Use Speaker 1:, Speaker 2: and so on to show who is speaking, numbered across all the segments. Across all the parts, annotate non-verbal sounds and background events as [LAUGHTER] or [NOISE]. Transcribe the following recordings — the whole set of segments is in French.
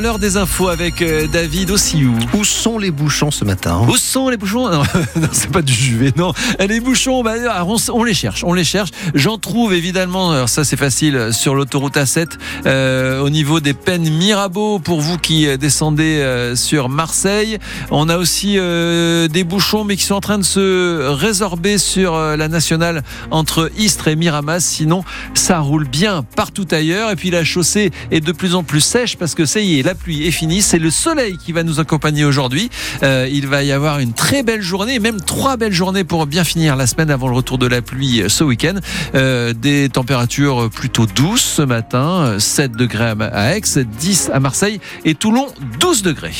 Speaker 1: L'heure des infos avec euh, David Ossiou.
Speaker 2: Où sont les bouchons ce matin
Speaker 1: Où sont les bouchons [LAUGHS] Non, non c'est pas du juvet, non. Les bouchons, bah, on, on, les cherche, on les cherche. J'en trouve évidemment, alors ça c'est facile, sur l'autoroute A7, euh, au niveau des peines Mirabeau, pour vous qui descendez euh, sur Marseille. On a aussi euh, des bouchons, mais qui sont en train de se résorber sur euh, la nationale entre Istres et Miramas. Sinon, ça roule bien partout ailleurs. Et puis la chaussée est de plus en plus sèche parce que ça y est, la pluie est finie. C'est le soleil qui va nous accompagner aujourd'hui. Euh, il va y avoir une très belle journée, même trois belles journées pour bien finir la semaine avant le retour de la pluie ce week-end. Euh, des températures plutôt douces ce matin, 7 degrés à Aix, 10 à Marseille et Toulon, 12 degrés.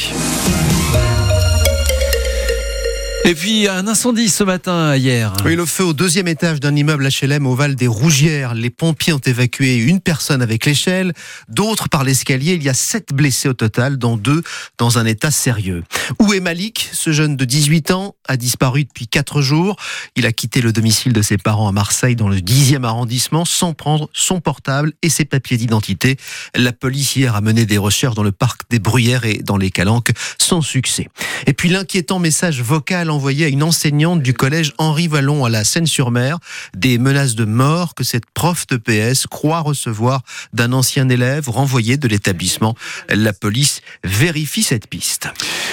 Speaker 1: Et puis un incendie ce matin hier.
Speaker 2: Oui, le feu au deuxième étage d'un immeuble HLM au Val des Rougières. Les pompiers ont évacué une personne avec l'échelle, d'autres par l'escalier. Il y a sept blessés au total, dont deux dans un état sérieux. Où est Malik Ce jeune de 18 ans? A disparu depuis quatre jours. Il a quitté le domicile de ses parents à Marseille dans le 10e arrondissement sans prendre son portable et ses papiers d'identité. La police hier a mené des recherches dans le parc des Bruyères et dans les Calanques sans succès. Et puis l'inquiétant message vocal envoyé à une enseignante du collège Henri Vallon à la Seine-sur-Mer des menaces de mort que cette prof de PS croit recevoir d'un ancien élève renvoyé de l'établissement. La police vérifie cette piste.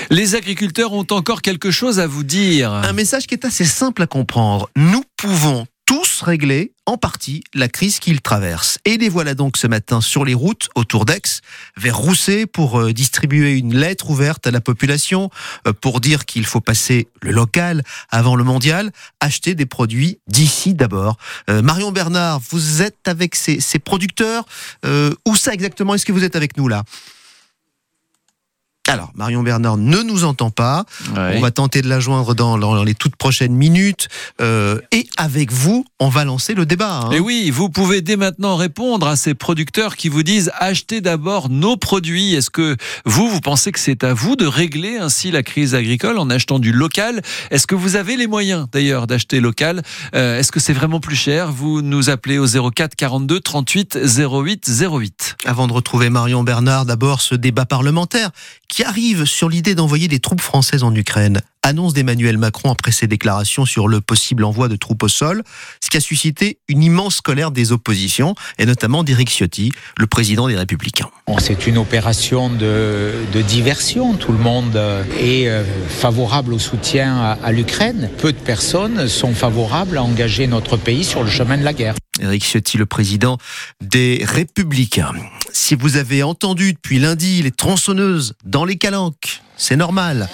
Speaker 1: Les agriculteurs ont encore quelque chose à vous dire.
Speaker 2: Un message qui est assez simple à comprendre. Nous pouvons tous régler en partie la crise qu'ils traversent. Et les voilà donc ce matin sur les routes autour d'Aix, vers Rousset, pour euh, distribuer une lettre ouverte à la population, euh, pour dire qu'il faut passer le local avant le mondial, acheter des produits d'ici d'abord. Euh, Marion Bernard, vous êtes avec ces, ces producteurs. où ça exactement Est-ce que vous êtes avec nous là? Alors, Marion Bernard ne nous entend pas. On va tenter de la joindre dans, les toutes prochaines minutes. Euh, et avec vous, on va lancer le débat.
Speaker 1: Hein. Et oui, vous pouvez dès maintenant répondre à ces producteurs qui vous disent achetez d'abord nos produits. Est-ce que vous, vous pensez que c'est à vous de régler ainsi la crise agricole en achetant du local? Est-ce que vous avez les moyens d'ailleurs d'acheter local? Euh, Est-ce que c'est vraiment plus cher? Vous nous appelez au 04 42 38 08 08.
Speaker 2: Avant de retrouver Marion Bernard, d'abord ce débat parlementaire qui arrive sur l'idée d'envoyer des troupes françaises en Ukraine. Annonce d'Emmanuel Macron après ses déclarations sur le possible envoi de troupes au sol, ce qui a suscité une immense colère des oppositions, et notamment d'Éric Ciotti, le président des Républicains.
Speaker 3: C'est une opération de, diversion. Tout le monde est euh, favorable au soutien à, à l'Ukraine. Peu de personnes sont favorables à engager notre pays sur le chemin de la guerre.
Speaker 2: Éric Ciotti, le président des Républicains. Si vous avez entendu depuis lundi les tronçonneuses dans les calanques, c'est normal.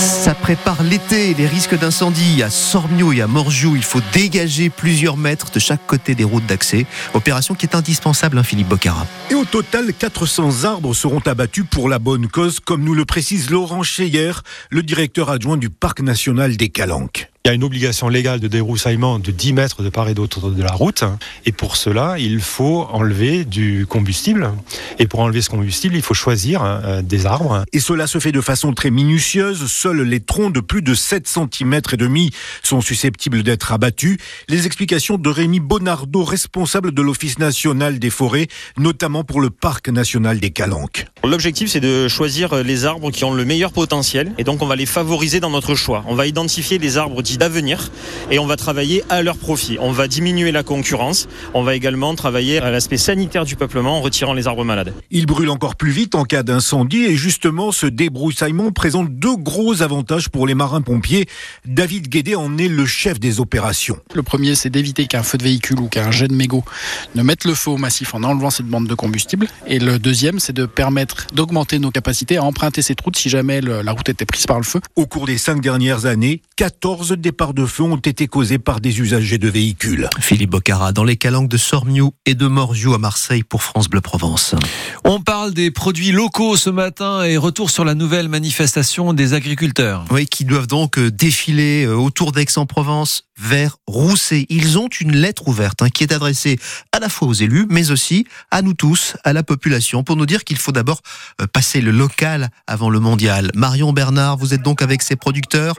Speaker 2: Ça prépare l'été, les risques d'incendie. À Sormio et à Morgiou, il faut dégager plusieurs mètres de chaque côté des routes d'accès. Opération qui est indispensable, hein, Philippe Bocara.
Speaker 4: Et au total, 400 arbres seront abattus pour la bonne cause, comme nous le précise Laurent Cheyer, le directeur adjoint du Parc national des Calanques.
Speaker 5: Il y a une obligation légale de débroussaillement de 10 mètres de part et d'autre de la route. Et pour cela, il faut enlever du combustible. Et pour enlever ce combustible, il faut choisir euh, des arbres.
Speaker 4: Et cela se fait de façon très minutieuse. Seuls les troncs de plus de 7 cm et demi sont susceptibles d'être abattus. Les explications de Rémi Bonardo, responsable de l'Office national des forêts, notamment pour le Parc national des Calanques.
Speaker 6: L'objectif, c'est de choisir les arbres qui ont le meilleur potentiel. Et donc, on va les favoriser dans notre choix. On va identifier les arbres d'avenir et on va travailler à leur profit. On va diminuer la concurrence. On va également travailler à l'aspect sanitaire du peuplement en retirant les arbres malades.
Speaker 4: Il brûle encore plus vite en cas d'incendie et justement ce débroussaillement présente deux gros avantages pour les marins-pompiers. David Guédé en est le chef des opérations.
Speaker 7: Le premier, c'est d'éviter qu'un feu de véhicule ou qu'un jet de mégot ne mette le feu au massif en enlevant cette bande de combustible. Et le deuxième, c'est de permettre d'augmenter nos capacités à emprunter cette route si jamais la route était prise par le feu.
Speaker 4: Au cours des cinq dernières années, 14 départs de feu ont été causés par des usagers de véhicules.
Speaker 2: Philippe Bocara, dans les calanques de Sormiou et de Morgiou à Marseille pour France Bleu Provence.
Speaker 1: On parle des produits locaux ce matin et retour sur la nouvelle manifestation des agriculteurs.
Speaker 2: Oui, qui doivent donc euh, défiler euh, autour d'Aix-en-Provence vers Rousset. Ils ont une lettre ouverte hein, qui est adressée à la fois aux élus, mais aussi à nous tous, à la population, pour nous dire qu'il faut d'abord euh, passer le local avant le mondial. Marion Bernard, vous êtes donc avec ces producteurs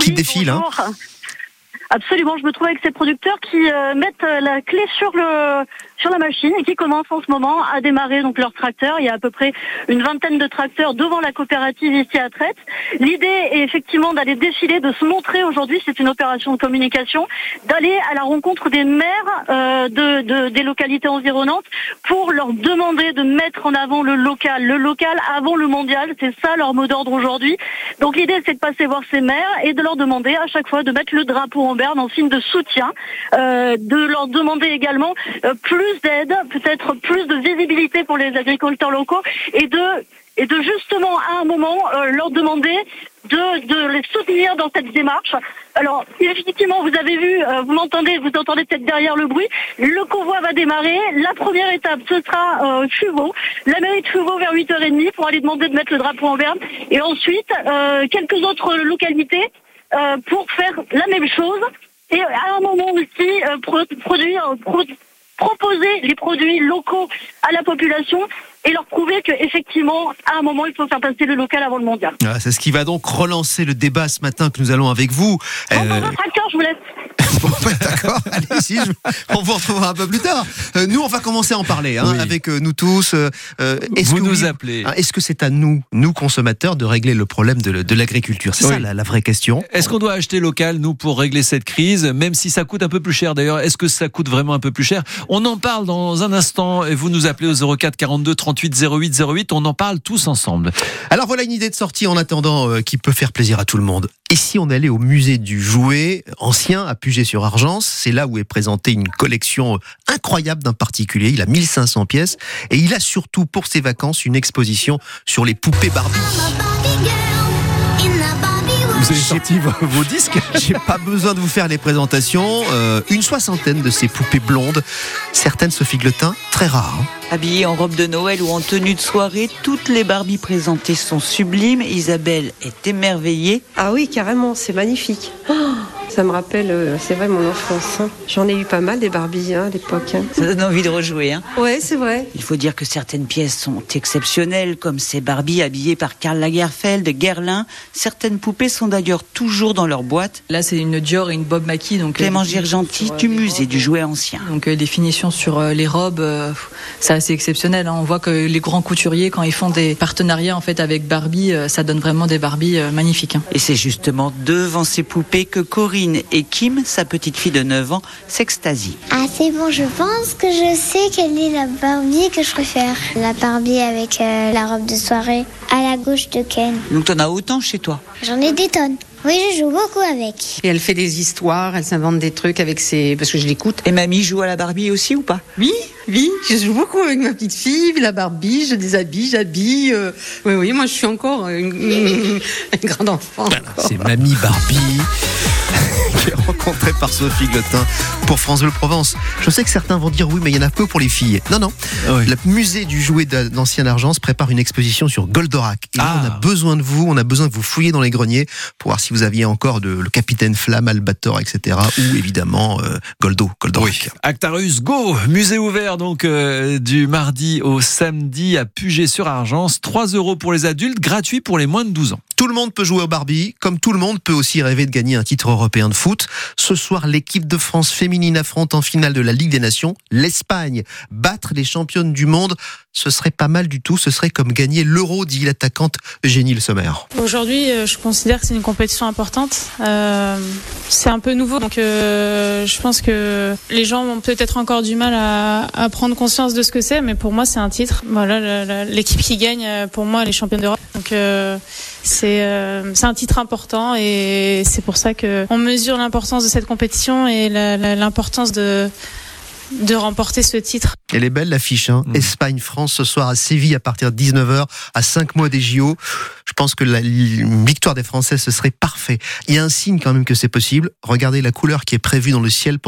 Speaker 2: qui défilent. Hein
Speaker 8: Absolument, je me trouve avec ces producteurs qui euh, mettent euh, la clé sur le sur la machine et qui commencent en ce moment à démarrer donc leur tracteur. Il y a à peu près une vingtaine de tracteurs devant la coopérative ici à Traite. L'idée est effectivement d'aller défiler, de se montrer aujourd'hui, c'est une opération de communication, d'aller à la rencontre des maires euh, de, de, des localités environnantes pour leur demander de mettre en avant le local, le local avant le mondial. C'est ça leur mot d'ordre aujourd'hui. Donc l'idée c'est de passer voir ces maires et de leur demander à chaque fois de mettre le drapeau en Berne en signe de soutien, euh, de leur demander également euh, plus d'aide, peut-être plus de visibilité pour les agriculteurs locaux et de et de justement à un moment euh, leur demander de, de les soutenir dans cette démarche. Alors effectivement, vous avez vu, vous m'entendez, vous entendez peut-être derrière le bruit. Le convoi va démarrer. La première étape, ce sera euh, Fuveau, la mairie de Fuveau vers 8h30 pour aller demander de mettre le drapeau en berne. Et ensuite, quelques autres localités euh, pour faire la même chose. Et à un moment aussi, euh, pro produire, pro proposer les produits locaux à la population et leur prouver qu'effectivement, à un moment, il faut faire passer le local avant le mondial.
Speaker 2: Ah, c'est ce qui va donc relancer le débat ce matin que nous allons avec vous.
Speaker 8: Euh... Bon, tracteur, je vous laisse.
Speaker 2: Bon, bah, d'accord, allez-y, je... on vous retrouvera un peu plus tard. Euh, nous, on va commencer à en parler hein, oui. avec euh, nous tous. Euh,
Speaker 1: est-ce vous que nous oui, appelez.
Speaker 2: Hein, est-ce que c'est à nous, nous consommateurs, de régler le problème de, de l'agriculture? C'est oui. ça la, la, vraie question.
Speaker 1: Est-ce qu'on doit acheter local, nous, pour régler cette crise, même si ça coûte un peu plus cher D'ailleurs, est-ce que ça coûte vraiment un peu plus cher? On en parle dans un instant et vous nous appelez au 04 42 38 08 08. On en parle tous ensemble.
Speaker 2: Alors voilà une idée de sortie en attendant qui peut faire plaisir à tout le monde. Et si on allait au musée du jouet ancien à Puget-sur-Argence, c'est là où est présentée une collection incroyable d'un particulier. Il a 1500 pièces et il a surtout pour ses vacances une exposition sur les poupées Barbie.
Speaker 1: Vous avez sorti vos, vos disques?
Speaker 2: J'ai pas besoin de vous faire les présentations. Euh, une soixantaine de ces poupées blondes, certaines Sophie Gletin, très rares. Hein.
Speaker 9: Habillées en robe de Noël ou en tenue de soirée, toutes les Barbies présentées sont sublimes. Isabelle est émerveillée.
Speaker 10: Ah oui, carrément, c'est magnifique. Oh ça me rappelle, euh, c'est vrai, mon enfance. Hein. J'en ai eu pas mal des Barbies hein, à l'époque. Hein.
Speaker 9: Ça donne envie de rejouer. Hein.
Speaker 10: Ouais, c'est vrai.
Speaker 9: Il faut dire que certaines pièces sont exceptionnelles, comme ces Barbies habillées par Karl Lagerfeld, Guerlain. Certaines poupées sont d'ailleurs toujours dans leur boîte.
Speaker 11: Là, c'est une Dior et une Bob Mackie. Donc
Speaker 9: Clément Girgenti du musée du jouet ancien.
Speaker 11: Donc euh, des finitions sur euh, les robes, euh, c'est assez exceptionnel. Hein. On voit que les grands couturiers, quand ils font des partenariats en fait avec Barbie, euh, ça donne vraiment des Barbies euh, magnifiques. Hein.
Speaker 9: Et c'est justement devant ces poupées que Corinne et Kim, sa petite fille de 9 ans, s'extasient.
Speaker 12: Ah c'est bon, je pense que je sais quelle est la Barbie que je préfère. La Barbie avec euh, la robe de soirée à la gauche de Ken.
Speaker 9: Donc t'en as autant chez toi?
Speaker 12: J'en ai des tonnes. Oui, je joue beaucoup avec.
Speaker 13: Et elle fait des histoires, elle s'invente des trucs avec ses... Parce que je l'écoute.
Speaker 9: Et mamie joue à la Barbie aussi ou pas?
Speaker 13: Oui, oui, je joue beaucoup avec ma petite fille, la Barbie, je déshabille, j'habille. Euh... Oui, oui, moi je suis encore une, une, [LAUGHS] une grande enfant.
Speaker 2: Voilà, c'est Mamie Barbie [LAUGHS] qui est rencontrée par Sophie Glotin pour France Bleu Provence. Je sais que certains vont dire oui, mais il y en a peu pour les filles. Non, non. Oui. Le musée du jouet d'Ancien Argence prépare une exposition sur Goldorak. Et là,
Speaker 1: Ah.
Speaker 2: on a besoin de vous, on a besoin que vous fouillez dans les greniers pour voir si vous aviez encore de, le capitaine Flamme, Albator, etc. Ou évidemment euh, Goldo, Goldorak.
Speaker 1: Actarus Go, musée ouvert donc euh, du mardi au samedi à Puget-sur-Argence. 3 euros pour les adultes, gratuit pour les moins de 12 ans.
Speaker 2: Tout le monde peut jouer au Barbie, comme tout le monde peut aussi rêver de gagner un titre européen de foot. Ce soir, l'équipe de France féminine affronte en finale de la Ligue des Nations l'Espagne. Battre les championnes du monde, ce serait pas mal du tout. Ce serait comme gagner l'euro, dit l'attaquante Eugénie Le Sommer.
Speaker 14: Aujourd'hui, euh, je considère que c'est une compétition importante. Euh, c'est un peu nouveau, donc euh, je pense que les gens ont peut-être encore du mal à, à, prendre conscience de ce que c'est, mais pour moi, c'est un titre. Voilà, l'équipe qui gagne, euh, pour moi, elle est championne d'Europe. Donc euh, c'est euh, un titre important et c'est pour ça que on mesure l'importance de cette compétition et l'importance de de remporter ce titre.
Speaker 2: Elle est belle l'affiche, hein
Speaker 1: Mm.
Speaker 2: Espagne-France ce soir à Séville à partir de 19h, à 5 mois des JO. Je pense que la victoire des Français, ce serait parfait. Il y a un signe quand même que c'est possible. Regardez la couleur qui est prévue dans le ciel pour